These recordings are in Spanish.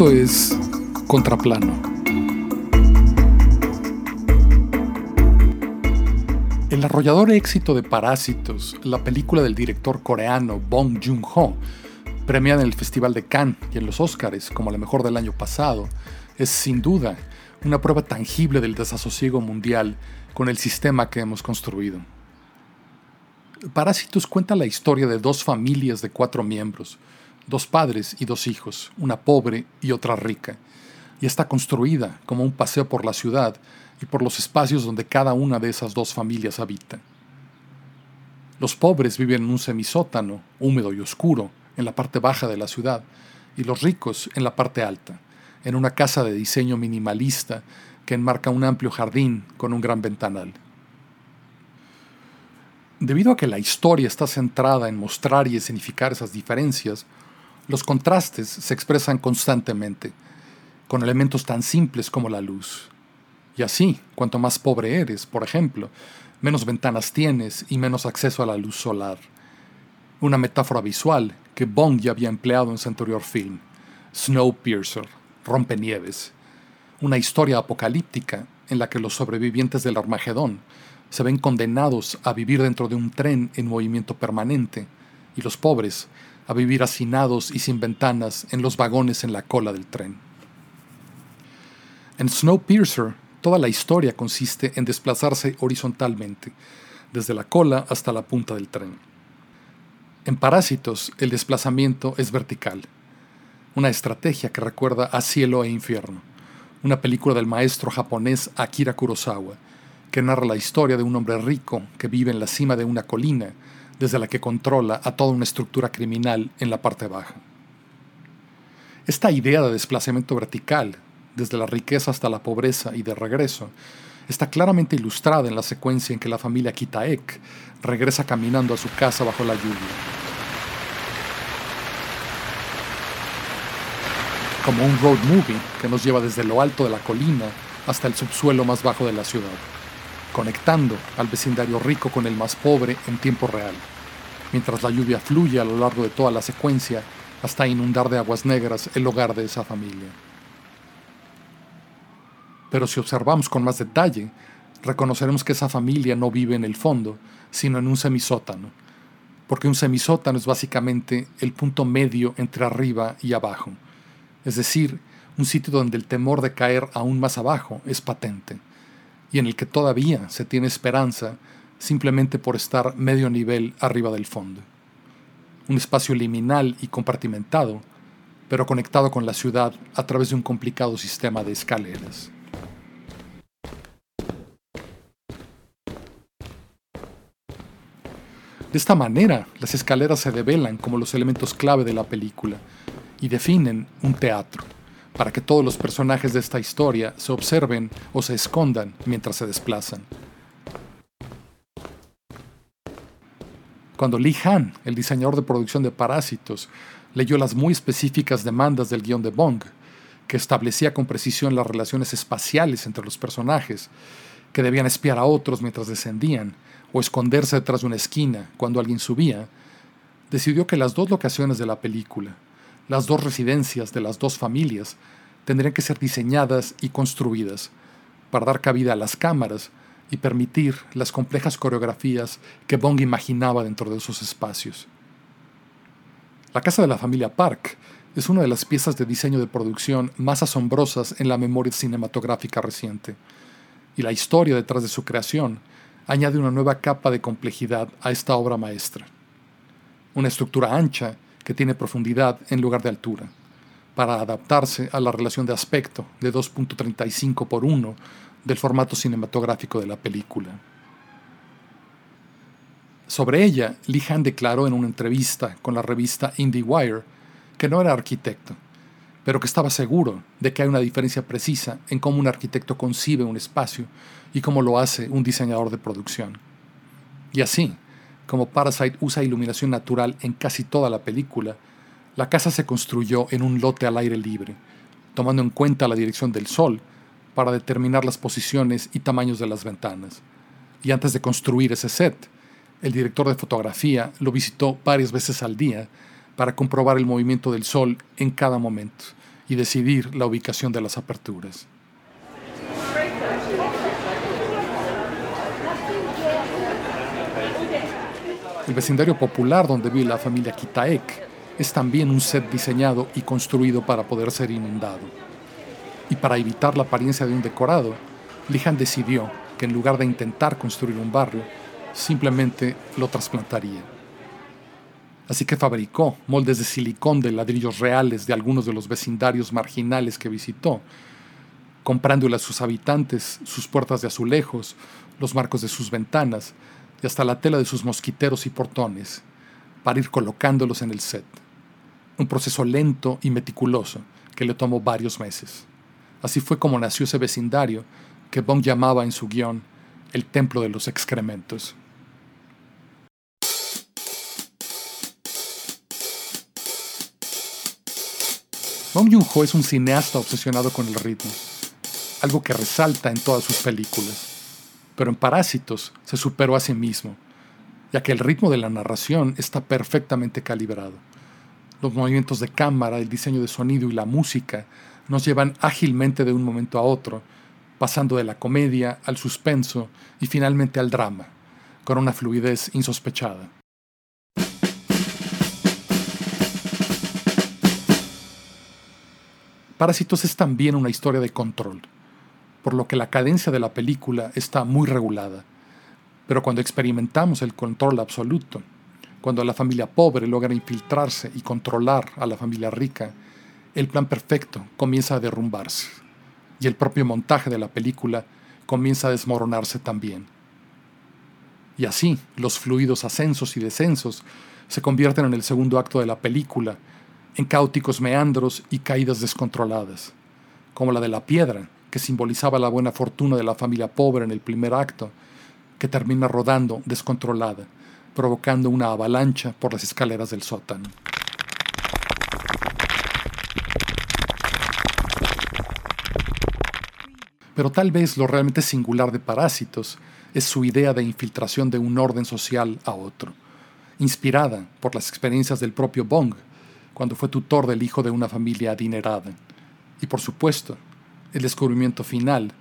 Esto es Contraplano. El arrollador éxito de Parásitos, la película del director coreano Bong Joon-ho, premiada en el Festival de Cannes y en los Oscars como la mejor del año pasado, es sin duda una prueba tangible del desasosiego mundial con el sistema que hemos construido. Parásitos cuenta la historia de dos familias de cuatro miembros, dos padres y dos hijos, una pobre y otra rica, y está construida como un paseo por la ciudad y por los espacios donde cada una de esas dos familias habita. Los pobres viven en un semisótano, húmedo y oscuro, en la parte baja de la ciudad, y los ricos en la parte alta, en una casa de diseño minimalista que enmarca un amplio jardín con un gran ventanal. Debido a que la historia está centrada en mostrar y escenificar esas diferencias, los contrastes se expresan constantemente, con elementos tan simples como la luz. Y así, cuanto más pobre eres, por ejemplo, menos ventanas tienes y menos acceso a la luz solar. Una metáfora visual que Bond ya había empleado en su anterior film, Snowpiercer, Rompenieves. Una historia apocalíptica en la que los sobrevivientes del Armagedón se ven condenados a vivir dentro de un tren en movimiento permanente y los pobres a vivir hacinados y sin ventanas en los vagones en la cola del tren. En Snowpiercer, toda la historia consiste en desplazarse horizontalmente, desde la cola hasta la punta del tren. En Parásitos, el desplazamiento es vertical, una estrategia que recuerda a Cielo e Infierno, una película del maestro japonés Akira Kurosawa, que narra la historia de un hombre rico que vive en la cima de una colina desde la que controla a toda una estructura criminal en la parte baja. Esta idea de desplazamiento vertical, desde la riqueza hasta la pobreza y de regreso, está claramente ilustrada en la secuencia en que la familia Kitaek regresa caminando a su casa bajo la lluvia. Como un road movie que nos lleva desde lo alto de la colina hasta el subsuelo más bajo de la ciudad conectando al vecindario rico con el más pobre en tiempo real, mientras la lluvia fluye a lo largo de toda la secuencia hasta inundar de aguas negras el hogar de esa familia. Pero si observamos con más detalle, reconoceremos que esa familia no vive en el fondo, sino en un semisótano, porque un semisótano es básicamente el punto medio entre arriba y abajo, es decir, un sitio donde el temor de caer aún más abajo es patente y en el que todavía se tiene esperanza simplemente por estar medio nivel arriba del fondo. Un espacio liminal y compartimentado, pero conectado con la ciudad a través de un complicado sistema de escaleras. De esta manera, las escaleras se develan como los elementos clave de la película y definen un teatro para que todos los personajes de esta historia se observen o se escondan mientras se desplazan. Cuando Lee Han, el diseñador de producción de Parásitos, leyó las muy específicas demandas del guion de Bong, que establecía con precisión las relaciones espaciales entre los personajes, que debían espiar a otros mientras descendían, o esconderse detrás de una esquina cuando alguien subía, decidió que las dos locaciones de la película, las dos residencias de las dos familias tendrían que ser diseñadas y construidas para dar cabida a las cámaras y permitir las complejas coreografías que Bong imaginaba dentro de esos espacios. La casa de la familia Park es una de las piezas de diseño de producción más asombrosas en la memoria cinematográfica reciente, y la historia detrás de su creación añade una nueva capa de complejidad a esta obra maestra. Una estructura ancha que tiene profundidad en lugar de altura, para adaptarse a la relación de aspecto de 2.35 por 1 del formato cinematográfico de la película. Sobre ella, Lee Han declaró en una entrevista con la revista IndieWire que no era arquitecto, pero que estaba seguro de que hay una diferencia precisa en cómo un arquitecto concibe un espacio y cómo lo hace un diseñador de producción. Y así, como Parasite usa iluminación natural en casi toda la película, la casa se construyó en un lote al aire libre, tomando en cuenta la dirección del sol para determinar las posiciones y tamaños de las ventanas. Y antes de construir ese set, el director de fotografía lo visitó varias veces al día para comprobar el movimiento del sol en cada momento y decidir la ubicación de las aperturas. El vecindario popular donde vive la familia Kitaek es también un set diseñado y construido para poder ser inundado. Y para evitar la apariencia de un decorado, Lihan decidió que en lugar de intentar construir un barrio, simplemente lo trasplantaría. Así que fabricó moldes de silicón de ladrillos reales de algunos de los vecindarios marginales que visitó, comprándole a sus habitantes sus puertas de azulejos, los marcos de sus ventanas y hasta la tela de sus mosquiteros y portones, para ir colocándolos en el set. Un proceso lento y meticuloso que le tomó varios meses. Así fue como nació ese vecindario que Bong llamaba en su guion el Templo de los Excrementos. Bong Joon-ho es un cineasta obsesionado con el ritmo, algo que resalta en todas sus películas pero en Parásitos se superó a sí mismo, ya que el ritmo de la narración está perfectamente calibrado. Los movimientos de cámara, el diseño de sonido y la música nos llevan ágilmente de un momento a otro, pasando de la comedia al suspenso y finalmente al drama, con una fluidez insospechada. Parásitos es también una historia de control por lo que la cadencia de la película está muy regulada. Pero cuando experimentamos el control absoluto, cuando la familia pobre logra infiltrarse y controlar a la familia rica, el plan perfecto comienza a derrumbarse y el propio montaje de la película comienza a desmoronarse también. Y así, los fluidos ascensos y descensos se convierten en el segundo acto de la película, en caóticos meandros y caídas descontroladas, como la de la piedra que simbolizaba la buena fortuna de la familia pobre en el primer acto, que termina rodando descontrolada, provocando una avalancha por las escaleras del sótano. Pero tal vez lo realmente singular de Parásitos es su idea de infiltración de un orden social a otro, inspirada por las experiencias del propio Bong, cuando fue tutor del hijo de una familia adinerada, y por supuesto el descubrimiento final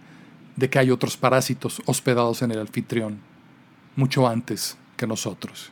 de que hay otros parásitos hospedados en el anfitrión, mucho antes que nosotros.